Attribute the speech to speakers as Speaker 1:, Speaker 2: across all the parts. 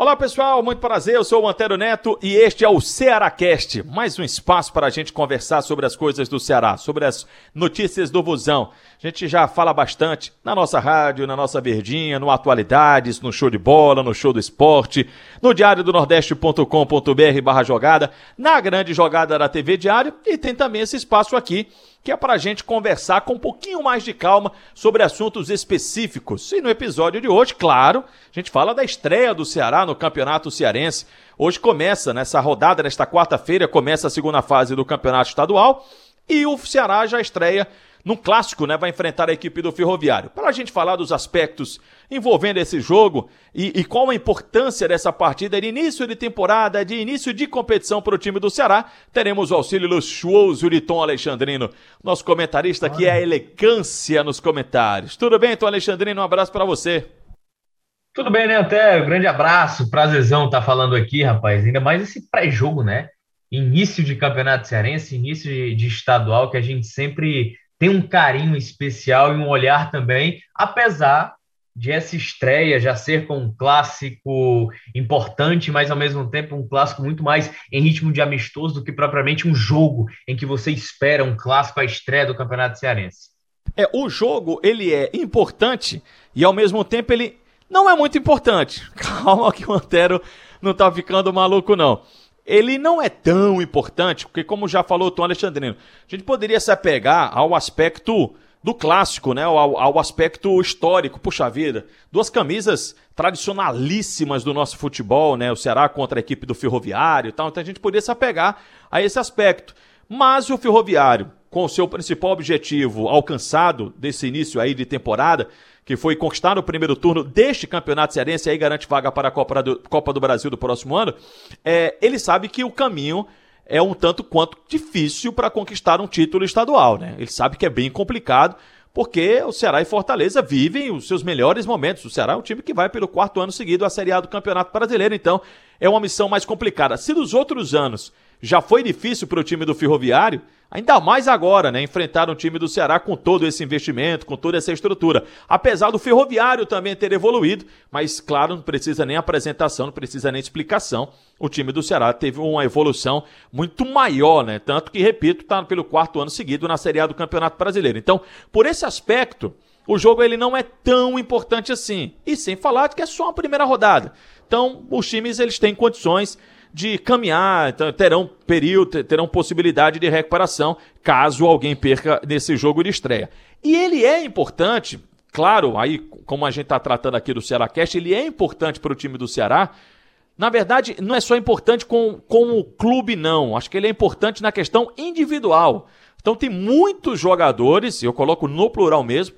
Speaker 1: Olá pessoal, muito prazer, eu sou o Antero Neto e este é o Cearacast, mais um espaço para a gente conversar sobre as coisas do Ceará, sobre as notícias do Vozão. A gente já fala bastante na nossa rádio, na nossa verdinha, no Atualidades, no Show de Bola, no Show do Esporte, no diário do nordeste.com.br barra jogada, na grande jogada da TV Diário e tem também esse espaço aqui que é para a gente conversar com um pouquinho mais de calma sobre assuntos específicos. E no episódio de hoje, claro, a gente fala da estreia do Ceará no Campeonato Cearense. Hoje começa, nessa rodada, nesta quarta-feira, começa a segunda fase do Campeonato Estadual e o Ceará já estreia num clássico, né? Vai enfrentar a equipe do Ferroviário. Para a gente falar dos aspectos envolvendo esse jogo e, e, qual a importância dessa partida de início de temporada, de início de competição para o time do Ceará, teremos o auxílio luxuoso de Tom Alexandrino, nosso comentarista que é a elegância nos comentários. Tudo bem, Tom Alexandrino? Um abraço para você.
Speaker 2: Tudo bem, né, Até grande abraço, prazerzão estar tá falando aqui, rapaz. Ainda mais esse pré-jogo, né? Início de campeonato cearense, início de, de estadual, que a gente sempre tem um carinho especial e um olhar também, apesar de essa estreia já ser com um clássico importante, mas ao mesmo tempo um clássico muito mais em ritmo de amistoso do que propriamente um jogo em que você espera um clássico à estreia do Campeonato Cearense.
Speaker 1: É, o jogo ele é importante e ao mesmo tempo ele não é muito importante. Calma que o Antero não tá ficando maluco não ele não é tão importante, porque como já falou o Tom Alexandrino, a gente poderia se apegar ao aspecto do clássico, né? Ao, ao, aspecto histórico. Puxa vida, duas camisas tradicionalíssimas do nosso futebol, né? O Ceará contra a equipe do Ferroviário e tal. Então a gente poderia se apegar a esse aspecto. Mas o Ferroviário, com o seu principal objetivo alcançado desse início aí de temporada, que foi conquistar no primeiro turno deste campeonato cearense e aí garante vaga para a Copa do, Copa do Brasil do próximo ano, é, ele sabe que o caminho é um tanto quanto difícil para conquistar um título estadual, né? Ele sabe que é bem complicado, porque o Ceará e Fortaleza vivem os seus melhores momentos. O Ceará é um time que vai pelo quarto ano seguido à Série A do Campeonato Brasileiro, então é uma missão mais complicada. Se nos outros anos já foi difícil para o time do Ferroviário, Ainda mais agora, né? Enfrentar um time do Ceará com todo esse investimento, com toda essa estrutura. Apesar do Ferroviário também ter evoluído, mas claro, não precisa nem apresentação, não precisa nem explicação. O time do Ceará teve uma evolução muito maior, né? Tanto que, repito, está pelo quarto ano seguido na Série A do Campeonato Brasileiro. Então, por esse aspecto, o jogo ele não é tão importante assim. E sem falar que é só a primeira rodada. Então, os times eles têm condições de caminhar, terão período, terão possibilidade de recuperação caso alguém perca nesse jogo de estreia. E ele é importante, claro, aí como a gente está tratando aqui do Ceará Cast, ele é importante para o time do Ceará. Na verdade, não é só importante com, com o clube, não. Acho que ele é importante na questão individual. Então tem muitos jogadores, eu coloco no plural mesmo,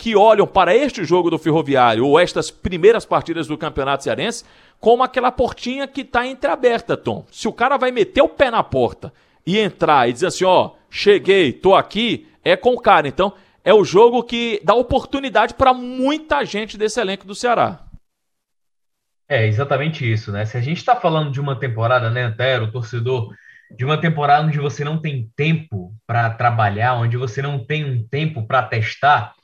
Speaker 1: que olham para este jogo do Ferroviário ou estas primeiras partidas do Campeonato Cearense como aquela portinha que está entreaberta, Tom. Se o cara vai meter o pé na porta e entrar e dizer assim, ó, cheguei, tô aqui, é com o cara. Então, é o jogo que dá oportunidade para muita gente desse elenco do Ceará.
Speaker 2: É exatamente isso, né? Se a gente está falando de uma temporada, né, Antero, torcedor, de uma temporada onde você não tem tempo para trabalhar, onde você não tem um tempo para testar,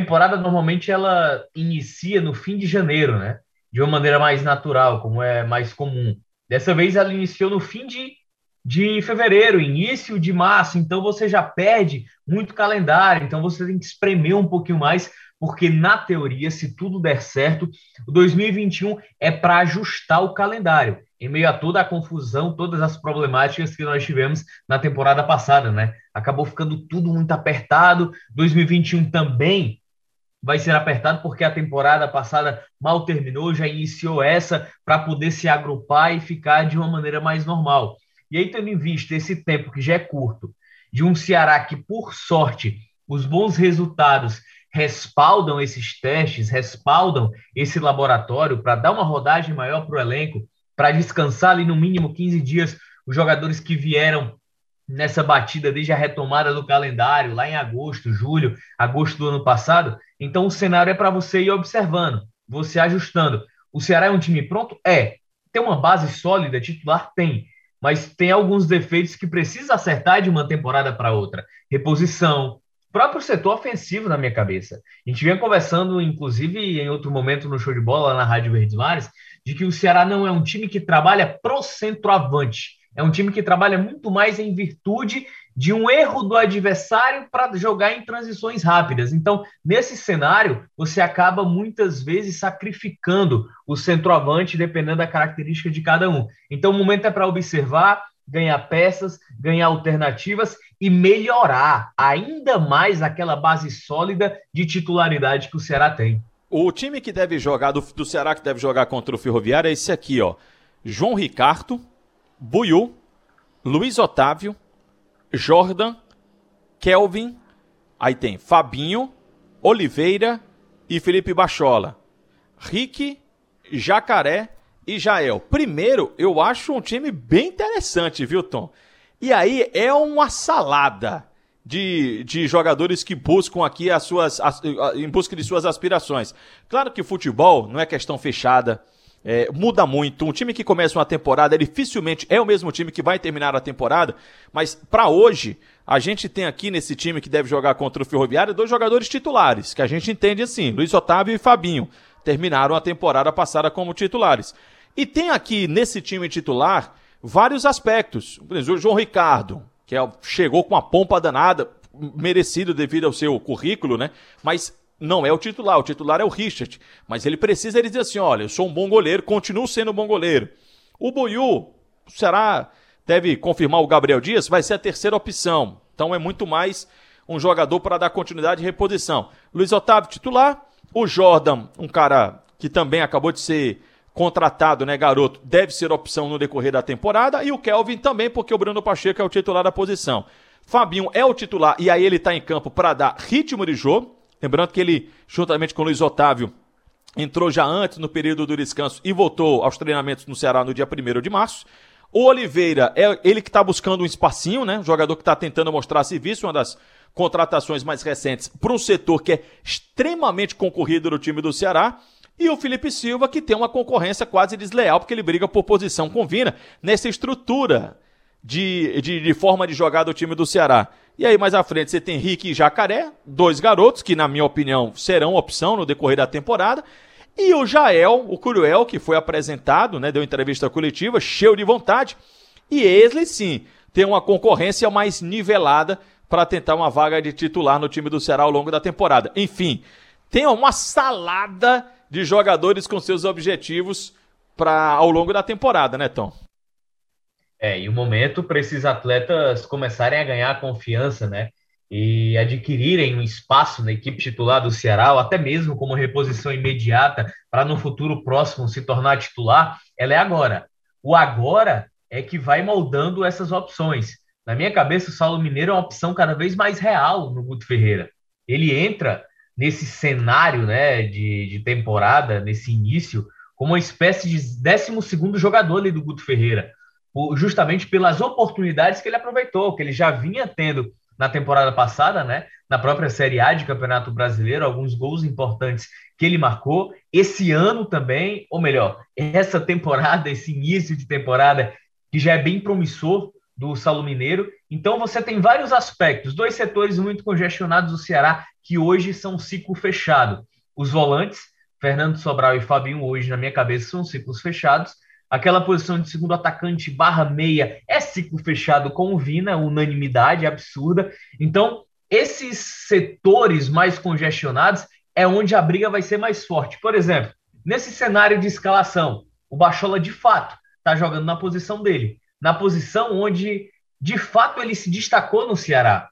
Speaker 2: temporada normalmente ela inicia no fim de janeiro, né? De uma maneira mais natural, como é mais comum. Dessa vez ela iniciou no fim de, de fevereiro, início de março, então você já perde muito calendário, então você tem que espremer um pouquinho mais, porque na teoria, se tudo der certo, o 2021 é para ajustar o calendário, em meio a toda a confusão, todas as problemáticas que nós tivemos na temporada passada, né? Acabou ficando tudo muito apertado. 2021 também vai ser apertado porque a temporada passada mal terminou, já iniciou essa para poder se agrupar e ficar de uma maneira mais normal. E aí, tendo em vista esse tempo que já é curto, de um Ceará que, por sorte, os bons resultados respaldam esses testes, respaldam esse laboratório para dar uma rodagem maior para o elenco, para descansar ali no mínimo 15 dias os jogadores que vieram nessa batida desde a retomada do calendário, lá em agosto, julho, agosto do ano passado. Então o cenário é para você ir observando, você ajustando. O Ceará é um time pronto? É. tem uma base sólida, titular tem, mas tem alguns defeitos que precisa acertar de uma temporada para outra. Reposição, próprio setor ofensivo na minha cabeça. A gente vinha conversando, inclusive, em outro momento no show de bola, lá na Rádio Verdes Mares, de que o Ceará não é um time que trabalha pro centroavante. É um time que trabalha muito mais em virtude de um erro do adversário para jogar em transições rápidas. Então, nesse cenário, você acaba muitas vezes sacrificando o centroavante dependendo da característica de cada um. Então, o momento é para observar, ganhar peças, ganhar alternativas e melhorar ainda mais aquela base sólida de titularidade que o Ceará tem.
Speaker 1: O time que deve jogar, do, do Ceará que deve jogar contra o Ferroviário é esse aqui, ó. João Ricardo, Buiu, Luiz Otávio, Jordan, Kelvin, aí tem Fabinho, Oliveira e Felipe Bachola. Rick, Jacaré e Jael. Primeiro, eu acho um time bem interessante, viu, Tom? E aí é uma salada de, de jogadores que buscam aqui as suas. As, em busca de suas aspirações. Claro que futebol não é questão fechada. É, muda muito. Um time que começa uma temporada, dificilmente é o mesmo time que vai terminar a temporada, mas para hoje, a gente tem aqui nesse time que deve jogar contra o Ferroviário dois jogadores titulares, que a gente entende assim: Luiz Otávio e Fabinho. Terminaram a temporada passada como titulares. E tem aqui nesse time titular vários aspectos. Por exemplo, o João Ricardo, que é, chegou com uma pompa danada, merecido devido ao seu currículo, né? Mas não é o titular, o titular é o Richard. Mas ele precisa ele dizer assim: olha, eu sou um bom goleiro, continuo sendo um bom goleiro. O Boiú, será, deve confirmar o Gabriel Dias, vai ser a terceira opção. Então é muito mais um jogador para dar continuidade e reposição. Luiz Otávio, titular. O Jordan, um cara que também acabou de ser contratado, né, garoto, deve ser opção no decorrer da temporada. E o Kelvin também, porque o Bruno Pacheco é o titular da posição. Fabinho é o titular e aí ele está em campo para dar ritmo de jogo. Lembrando que ele, juntamente com o Luiz Otávio, entrou já antes no período do descanso e voltou aos treinamentos no Ceará no dia 1 de março. O Oliveira é ele que está buscando um espacinho, né? jogador que está tentando mostrar serviço, uma das contratações mais recentes para um setor que é extremamente concorrido no time do Ceará. E o Felipe Silva, que tem uma concorrência quase desleal, porque ele briga por posição com Vina nessa estrutura de, de, de, forma de jogar do time do Ceará. E aí, mais à frente, você tem Rick e Jacaré, dois garotos que, na minha opinião, serão opção no decorrer da temporada. E o Jael, o Cruel, que foi apresentado, né, deu entrevista coletiva, cheio de vontade. E Esley, sim, tem uma concorrência mais nivelada para tentar uma vaga de titular no time do Ceará ao longo da temporada. Enfim, tem uma salada de jogadores com seus objetivos para ao longo da temporada, né, Tom?
Speaker 2: É, e o momento para esses atletas começarem a ganhar confiança, né? E adquirirem um espaço na equipe titular do Ceará, ou até mesmo como reposição imediata, para no futuro próximo se tornar titular, ela é agora. O agora é que vai moldando essas opções. Na minha cabeça, o Saulo Mineiro é uma opção cada vez mais real no Guto Ferreira. Ele entra nesse cenário né, de, de temporada, nesse início, como uma espécie de 12 jogador ali do Guto Ferreira, justamente pelas oportunidades que ele aproveitou, que ele já vinha tendo na temporada passada, né, na própria Série A de Campeonato Brasileiro, alguns gols importantes que ele marcou. Esse ano também, ou melhor, essa temporada, esse início de temporada, que já é bem promissor do Saulo Mineiro. Então você tem vários aspectos, dois setores muito congestionados do Ceará que hoje são ciclo fechado. Os volantes, Fernando Sobral e Fabinho, hoje na minha cabeça são ciclos fechados. Aquela posição de segundo atacante barra meia é ciclo fechado com o Vina, unanimidade absurda. Então, esses setores mais congestionados é onde a briga vai ser mais forte. Por exemplo, nesse cenário de escalação, o Bachola de fato está jogando na posição dele na posição onde, de fato, ele se destacou no Ceará.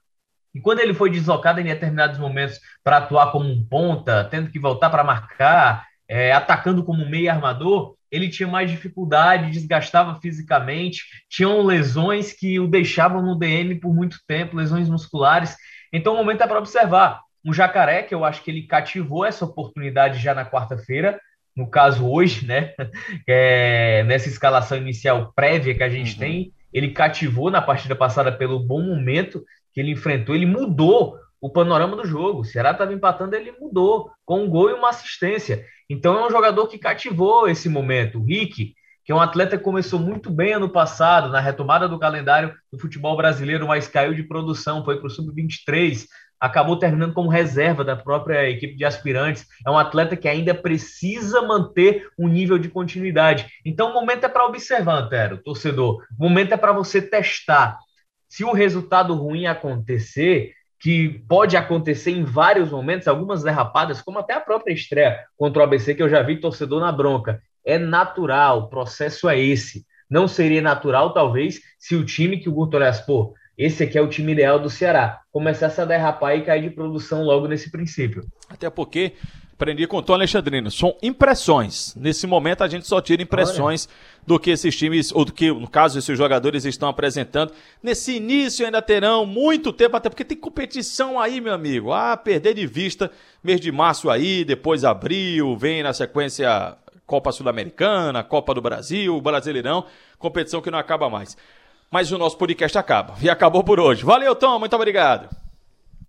Speaker 2: E quando ele foi deslocado em determinados momentos para atuar como um ponta, tendo que voltar para marcar, é, atacando como meio armador, ele tinha mais dificuldade, desgastava fisicamente, tinham lesões que o deixavam no DM por muito tempo, lesões musculares. Então o momento é para observar. Um jacaré, que eu acho que ele cativou essa oportunidade já na quarta-feira, no caso hoje, né, é, nessa escalação inicial prévia que a gente uhum. tem, ele cativou na partida passada pelo bom momento que ele enfrentou, ele mudou o panorama do jogo. O Ceará estava empatando, ele mudou com um gol e uma assistência. Então é um jogador que cativou esse momento. O Rick, que é um atleta que começou muito bem ano passado, na retomada do calendário do futebol brasileiro, mas caiu de produção, foi para o sub-23, acabou terminando como reserva da própria equipe de aspirantes. É um atleta que ainda precisa manter um nível de continuidade. Então, o momento é para observar, Antero, torcedor. O momento é para você testar. Se o resultado ruim acontecer, que pode acontecer em vários momentos, algumas derrapadas, como até a própria estreia contra o ABC, que eu já vi torcedor na bronca. É natural, o processo é esse. Não seria natural, talvez, se o time que o Guto olhasse, pô, esse aqui é o time ideal do Ceará. Começasse a derrapar e cair de produção logo nesse princípio.
Speaker 1: Até porque, aprendi com o Tom Alexandrino, são impressões. Nesse momento a gente só tira impressões Olha. do que esses times, ou do que, no caso, esses jogadores estão apresentando. Nesse início ainda terão muito tempo, até porque tem competição aí, meu amigo. Ah, perder de vista, mês de março aí, depois abril, vem na sequência Copa Sul-Americana, Copa do Brasil, Brasileirão, competição que não acaba mais mas o nosso podcast acaba. E acabou por hoje. Valeu, Tom, muito obrigado.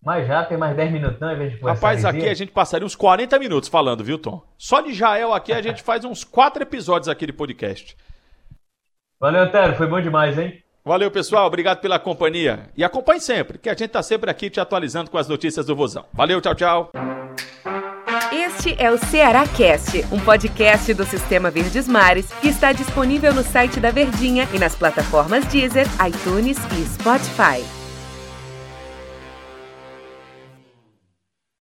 Speaker 2: Mas já tem mais 10 minutos, não, em
Speaker 1: Rapaz, aqui a gente passaria uns 40 minutos falando, viu, Tom? Só de Jael aqui a gente faz uns 4 episódios aqui de podcast.
Speaker 2: Valeu, Antero, foi bom demais, hein?
Speaker 1: Valeu, pessoal. Obrigado pela companhia. E acompanhe sempre, que a gente tá sempre aqui te atualizando com as notícias do Vozão. Valeu, tchau, tchau.
Speaker 3: Este é o Ceará Cast, um podcast do Sistema Verdes Mares que está disponível no site da Verdinha e nas plataformas Deezer, iTunes e Spotify.